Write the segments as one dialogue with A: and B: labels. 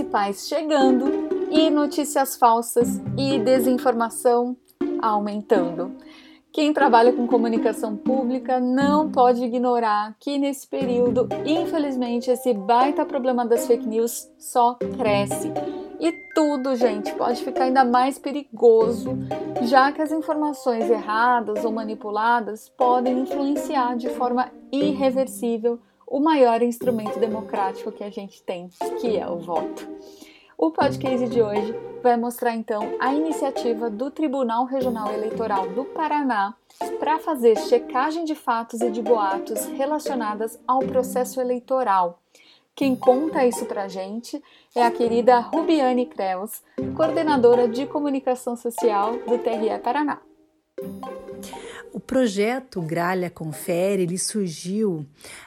A: municipais chegando e notícias falsas e desinformação aumentando. Quem trabalha com comunicação pública não pode ignorar que nesse período, infelizmente, esse baita problema das fake news só cresce. E tudo, gente, pode ficar ainda mais perigoso, já que as informações erradas ou manipuladas podem influenciar de forma irreversível o maior instrumento democrático que a gente tem, que é o voto. O podcast de hoje vai mostrar então a iniciativa do Tribunal Regional Eleitoral do Paraná para fazer checagem de fatos e de boatos relacionadas ao processo eleitoral. Quem conta isso para gente é a querida Rubiane Creus, coordenadora de comunicação social do TRE Paraná.
B: O projeto Gralha Confere ele surgiu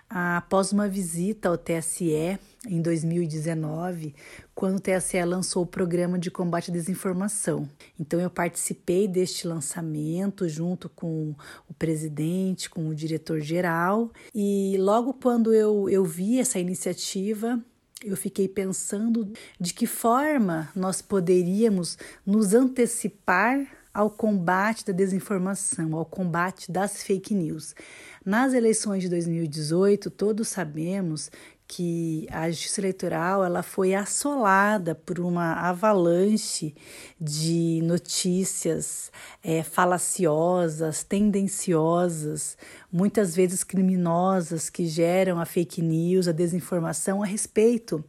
B: após uma visita ao TSE em 2019, quando o TSE lançou o programa de combate à desinformação. Então eu participei deste lançamento junto com o presidente, com o diretor-geral, e logo quando eu, eu vi essa iniciativa, eu fiquei pensando de que forma nós poderíamos nos antecipar ao combate da desinformação, ao combate das fake news. Nas eleições de 2018, todos sabemos que a justiça eleitoral ela foi assolada por uma avalanche de notícias é, falaciosas, tendenciosas, muitas vezes criminosas, que geram a fake news, a desinformação a respeito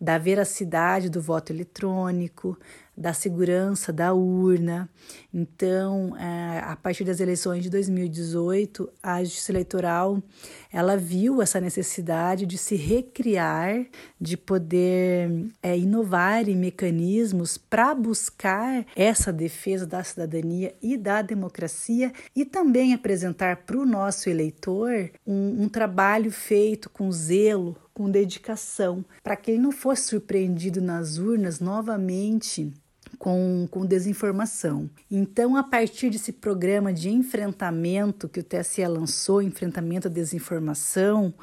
B: da veracidade do voto eletrônico, da segurança da urna. Então, é, a partir das eleições de 2018, a Justiça Eleitoral ela viu essa necessidade de se recriar, de poder é, inovar em mecanismos para buscar essa defesa da cidadania e da democracia e também apresentar para o nosso eleitor um, um trabalho feito com zelo, com dedicação, para que ele não fosse surpreendido nas urnas novamente com, com desinformação. Então, a partir desse programa de enfrentamento que o TSE lançou, enfrentamento à desinformação,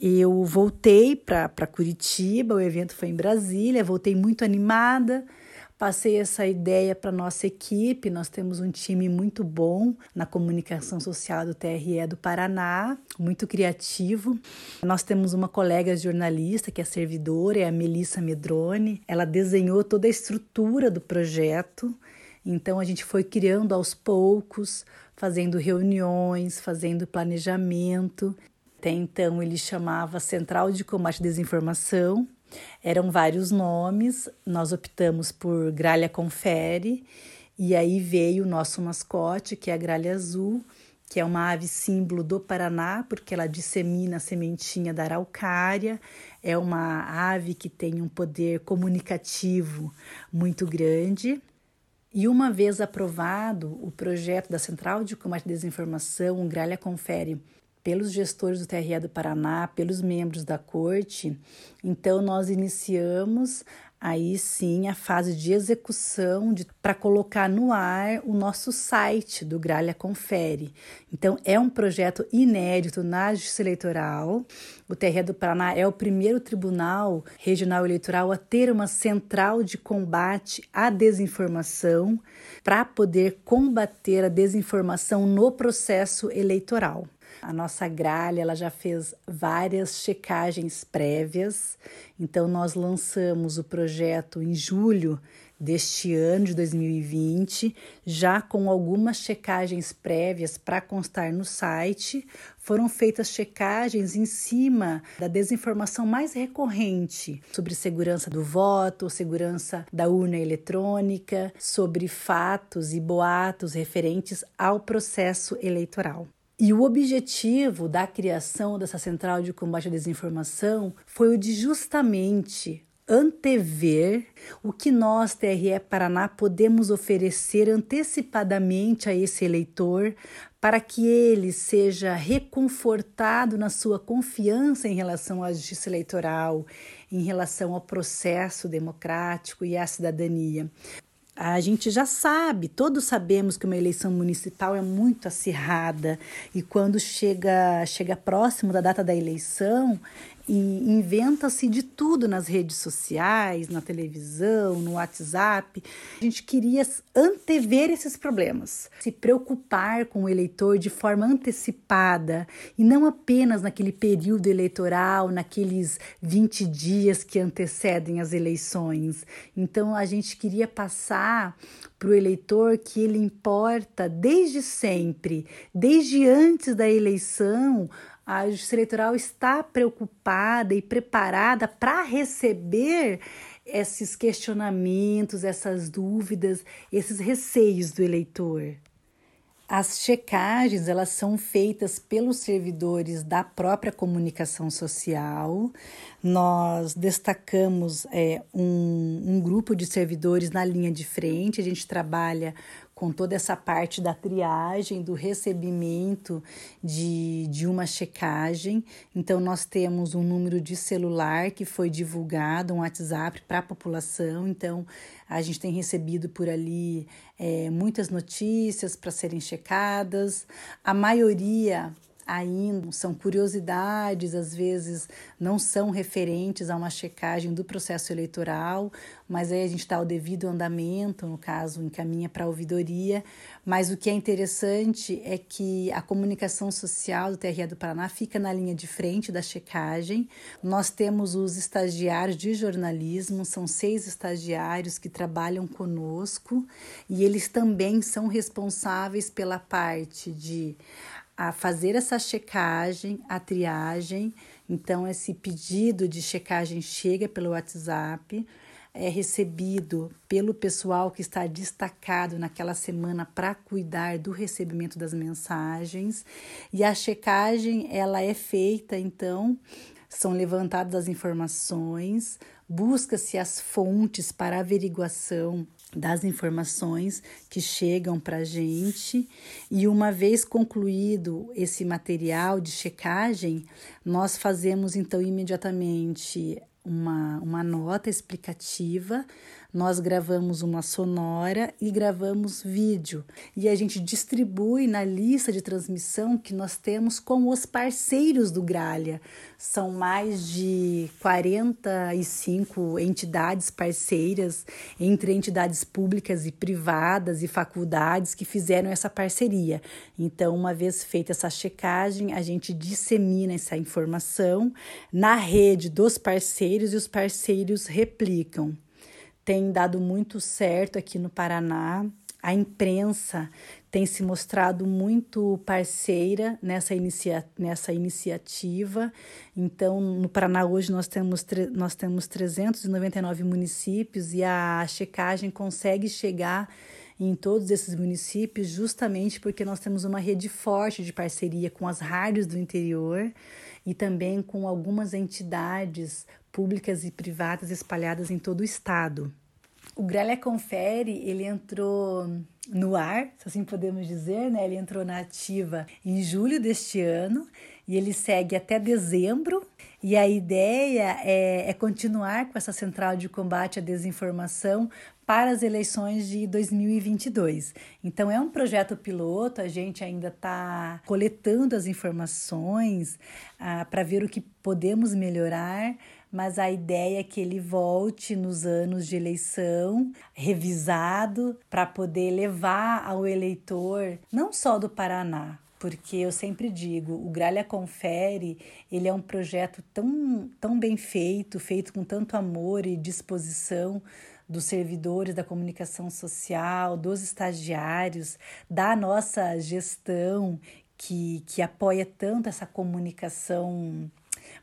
B: eu voltei para Curitiba, o evento foi em Brasília, voltei muito animada Passei essa ideia para nossa equipe. Nós temos um time muito bom na comunicação social do TRE do Paraná, muito criativo. Nós temos uma colega jornalista que é servidora, é a Melissa Medrone. Ela desenhou toda a estrutura do projeto. Então a gente foi criando aos poucos, fazendo reuniões, fazendo planejamento. Até então ele chamava Central de Combate à Desinformação eram vários nomes, nós optamos por Gralha Confere, e aí veio o nosso mascote, que é a gralha azul, que é uma ave símbolo do Paraná, porque ela dissemina a sementinha da araucária, é uma ave que tem um poder comunicativo muito grande. E uma vez aprovado o projeto da Central de Combate à Desinformação, Gralha Confere pelos gestores do TRE do Paraná, pelos membros da corte. Então, nós iniciamos aí sim a fase de execução para colocar no ar o nosso site do Gralha Confere. Então, é um projeto inédito na Justiça Eleitoral. O TRE do Paraná é o primeiro tribunal regional eleitoral a ter uma central de combate à desinformação para poder combater a desinformação no processo eleitoral. A nossa gralha ela já fez várias checagens prévias, então nós lançamos o projeto em julho deste ano de 2020, já com algumas checagens prévias para constar no site. Foram feitas checagens em cima da desinformação mais recorrente sobre segurança do voto, segurança da urna eletrônica, sobre fatos e boatos referentes ao processo eleitoral. E o objetivo da criação dessa central de combate à desinformação foi o de justamente antever o que nós, TRE Paraná, podemos oferecer antecipadamente a esse eleitor para que ele seja reconfortado na sua confiança em relação à justiça eleitoral, em relação ao processo democrático e à cidadania a gente já sabe, todos sabemos que uma eleição municipal é muito acirrada. E quando chega, chega próximo da data da eleição, e inventa-se de tudo nas redes sociais, na televisão, no WhatsApp. A gente queria antever esses problemas, se preocupar com o eleitor de forma antecipada e não apenas naquele período eleitoral, naqueles 20 dias que antecedem as eleições. Então a gente queria passar para o eleitor que ele importa desde sempre, desde antes da eleição a Justiça Eleitoral está preocupada e preparada para receber esses questionamentos, essas dúvidas, esses receios do eleitor. As checagens elas são feitas pelos servidores da própria comunicação social. Nós destacamos é, um, um grupo de servidores na linha de frente. A gente trabalha com toda essa parte da triagem, do recebimento de, de uma checagem. Então, nós temos um número de celular que foi divulgado, um WhatsApp para a população. Então, a gente tem recebido por ali é, muitas notícias para serem checadas. A maioria ainda são curiosidades, às vezes não são referentes a uma checagem do processo eleitoral, mas aí a gente dá o devido andamento, no caso, encaminha para a ouvidoria. Mas o que é interessante é que a comunicação social do TRE do Paraná fica na linha de frente da checagem. Nós temos os estagiários de jornalismo, são seis estagiários que trabalham conosco e eles também são responsáveis pela parte de a fazer essa checagem, a triagem. Então, esse pedido de checagem chega pelo WhatsApp, é recebido pelo pessoal que está destacado naquela semana para cuidar do recebimento das mensagens. E a checagem, ela é feita, então, são levantadas as informações, busca-se as fontes para averiguação das informações que chegam para a gente. E uma vez concluído esse material de checagem, nós fazemos então imediatamente uma, uma nota explicativa nós gravamos uma sonora e gravamos vídeo. E a gente distribui na lista de transmissão que nós temos com os parceiros do Gralha. São mais de 45 entidades parceiras, entre entidades públicas e privadas e faculdades que fizeram essa parceria. Então, uma vez feita essa checagem, a gente dissemina essa informação na rede dos parceiros e os parceiros replicam tem dado muito certo aqui no Paraná. A imprensa tem se mostrado muito parceira nessa, inicia nessa iniciativa. Então, no Paraná hoje nós temos, nós temos 399 municípios e a checagem consegue chegar em todos esses municípios justamente porque nós temos uma rede forte de parceria com as rádios do interior e também com algumas entidades públicas e privadas espalhadas em todo o estado. O Gralha Confere, ele entrou no ar, se assim podemos dizer, né? Ele entrou na ativa em julho deste ano e ele segue até dezembro. E a ideia é, é continuar com essa central de combate à desinformação para as eleições de 2022. Então, é um projeto piloto, a gente ainda está coletando as informações ah, para ver o que podemos melhorar mas a ideia é que ele volte nos anos de eleição, revisado, para poder levar ao eleitor, não só do Paraná, porque eu sempre digo, o Gralha Confere, ele é um projeto tão, tão bem feito, feito com tanto amor e disposição dos servidores da comunicação social, dos estagiários, da nossa gestão que, que apoia tanto essa comunicação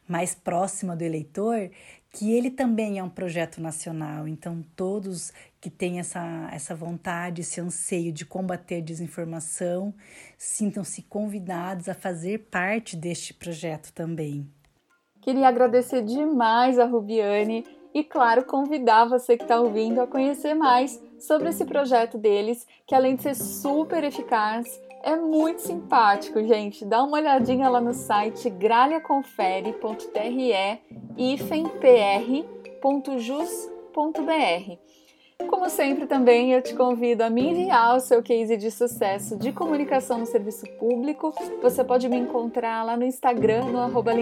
B: mais próxima do eleitor, que ele também é um projeto nacional. Então, todos que têm essa, essa vontade, esse anseio de combater desinformação, sintam-se convidados a fazer parte deste projeto também.
A: Queria agradecer demais a Rubiane e, claro, convidar você que está ouvindo a conhecer mais sobre esse projeto deles, que além de ser super eficaz, é muito simpático, gente. Dá uma olhadinha lá no site gralhaconfere.tre-pr.jus.br. Como sempre, também eu te convido a me enviar o seu case de sucesso de comunicação no serviço público. Você pode me encontrar lá no Instagram, no arroba.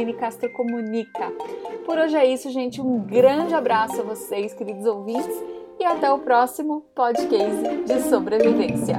A: Por hoje é isso, gente. Um grande abraço a vocês, queridos ouvintes, e até o próximo podcast de sobrevivência.